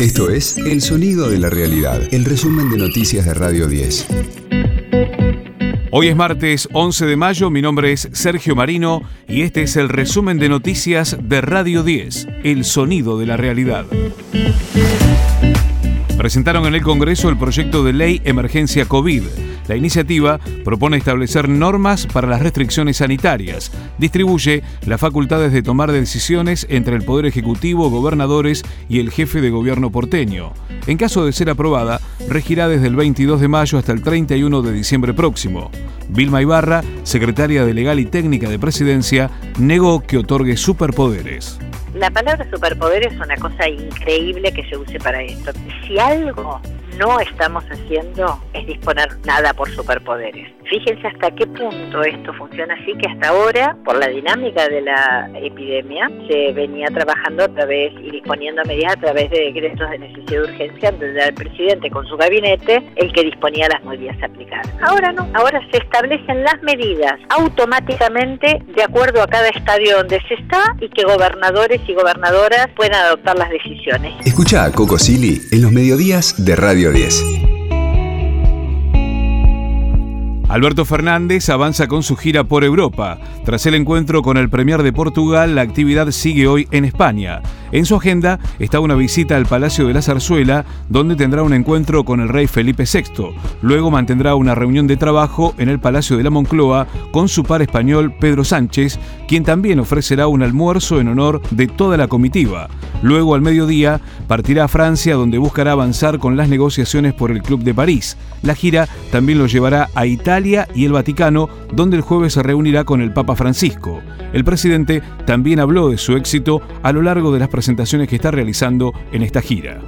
Esto es El Sonido de la Realidad, el resumen de noticias de Radio 10. Hoy es martes 11 de mayo, mi nombre es Sergio Marino y este es el resumen de noticias de Radio 10, El Sonido de la Realidad. Presentaron en el Congreso el proyecto de ley Emergencia COVID la iniciativa propone establecer normas para las restricciones sanitarias, distribuye las facultades de tomar decisiones entre el Poder Ejecutivo, gobernadores y el jefe de gobierno porteño. En caso de ser aprobada, regirá desde el 22 de mayo hasta el 31 de diciembre próximo. Vilma Ibarra, secretaria de Legal y Técnica de Presidencia, negó que otorgue superpoderes. La palabra superpoder es una cosa increíble que se use para esto. Si algo no estamos haciendo es disponer nada por superpoderes. Fíjense hasta qué punto esto funciona así, que hasta ahora, por la dinámica de la epidemia, se venía trabajando a través y disponiendo medidas a través de decretos de necesidad de urgencia, donde era el presidente con su gabinete el que disponía las medidas aplicadas. Ahora no, ahora se establecen las medidas automáticamente de acuerdo a cada estadio donde se está y que gobernadores y gobernadoras puedan adoptar las decisiones. Escucha a Coco Silly en los mediodías de Radio 10. Alberto Fernández avanza con su gira por Europa. Tras el encuentro con el Premier de Portugal, la actividad sigue hoy en España. En su agenda está una visita al Palacio de la Zarzuela, donde tendrá un encuentro con el rey Felipe VI. Luego mantendrá una reunión de trabajo en el Palacio de la Moncloa con su par español Pedro Sánchez, quien también ofrecerá un almuerzo en honor de toda la comitiva. Luego, al mediodía, partirá a Francia, donde buscará avanzar con las negociaciones por el Club de París. La gira también lo llevará a Italia y el Vaticano, donde el jueves se reunirá con el Papa Francisco. El presidente también habló de su éxito a lo largo de las presentaciones que está realizando en esta gira.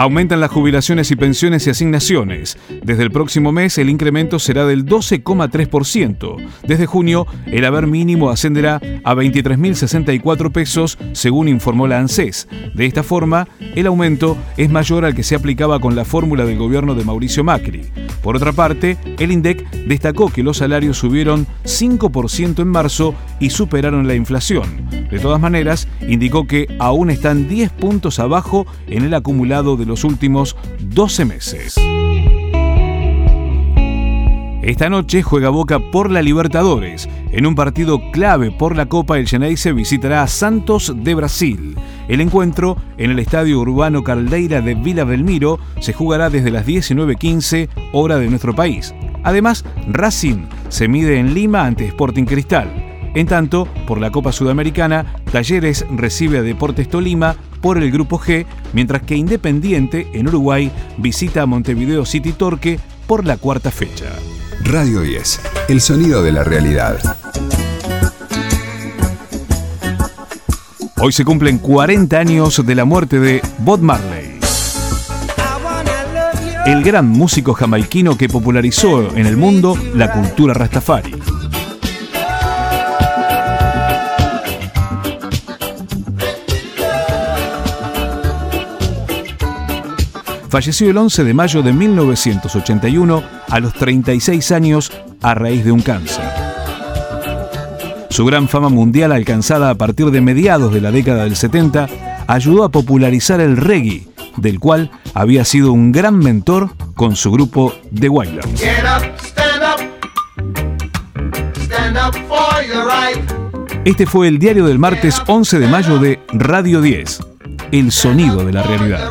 Aumentan las jubilaciones y pensiones y asignaciones. Desde el próximo mes el incremento será del 12,3%. Desde junio el haber mínimo ascenderá a 23.064 pesos, según informó la ANSES. De esta forma, el aumento es mayor al que se aplicaba con la fórmula del gobierno de Mauricio Macri. Por otra parte, el INDEC destacó que los salarios subieron 5% en marzo y superaron la inflación. De todas maneras, indicó que aún están 10 puntos abajo en el acumulado de los últimos 12 meses. Esta noche juega Boca por la Libertadores. En un partido clave por la Copa, el Geneise visitará a Santos de Brasil. El encuentro en el Estadio Urbano Caldeira de Vila Belmiro se jugará desde las 19.15 hora de nuestro país. Además, Racing se mide en Lima ante Sporting Cristal. En tanto, por la Copa Sudamericana, Talleres recibe a Deportes Tolima por el Grupo G, mientras que Independiente en Uruguay visita a Montevideo City Torque por la cuarta fecha. Radio 10, el sonido de la realidad. Hoy se cumplen 40 años de la muerte de Bob Marley. El gran músico jamaiquino que popularizó en el mundo la cultura rastafari. Falleció el 11 de mayo de 1981 a los 36 años a raíz de un cáncer. Su gran fama mundial alcanzada a partir de mediados de la década del 70 ayudó a popularizar el reggae, del cual había sido un gran mentor con su grupo The Wailers. Este fue el diario del martes 11 de mayo de Radio 10, El Sonido de la Realidad.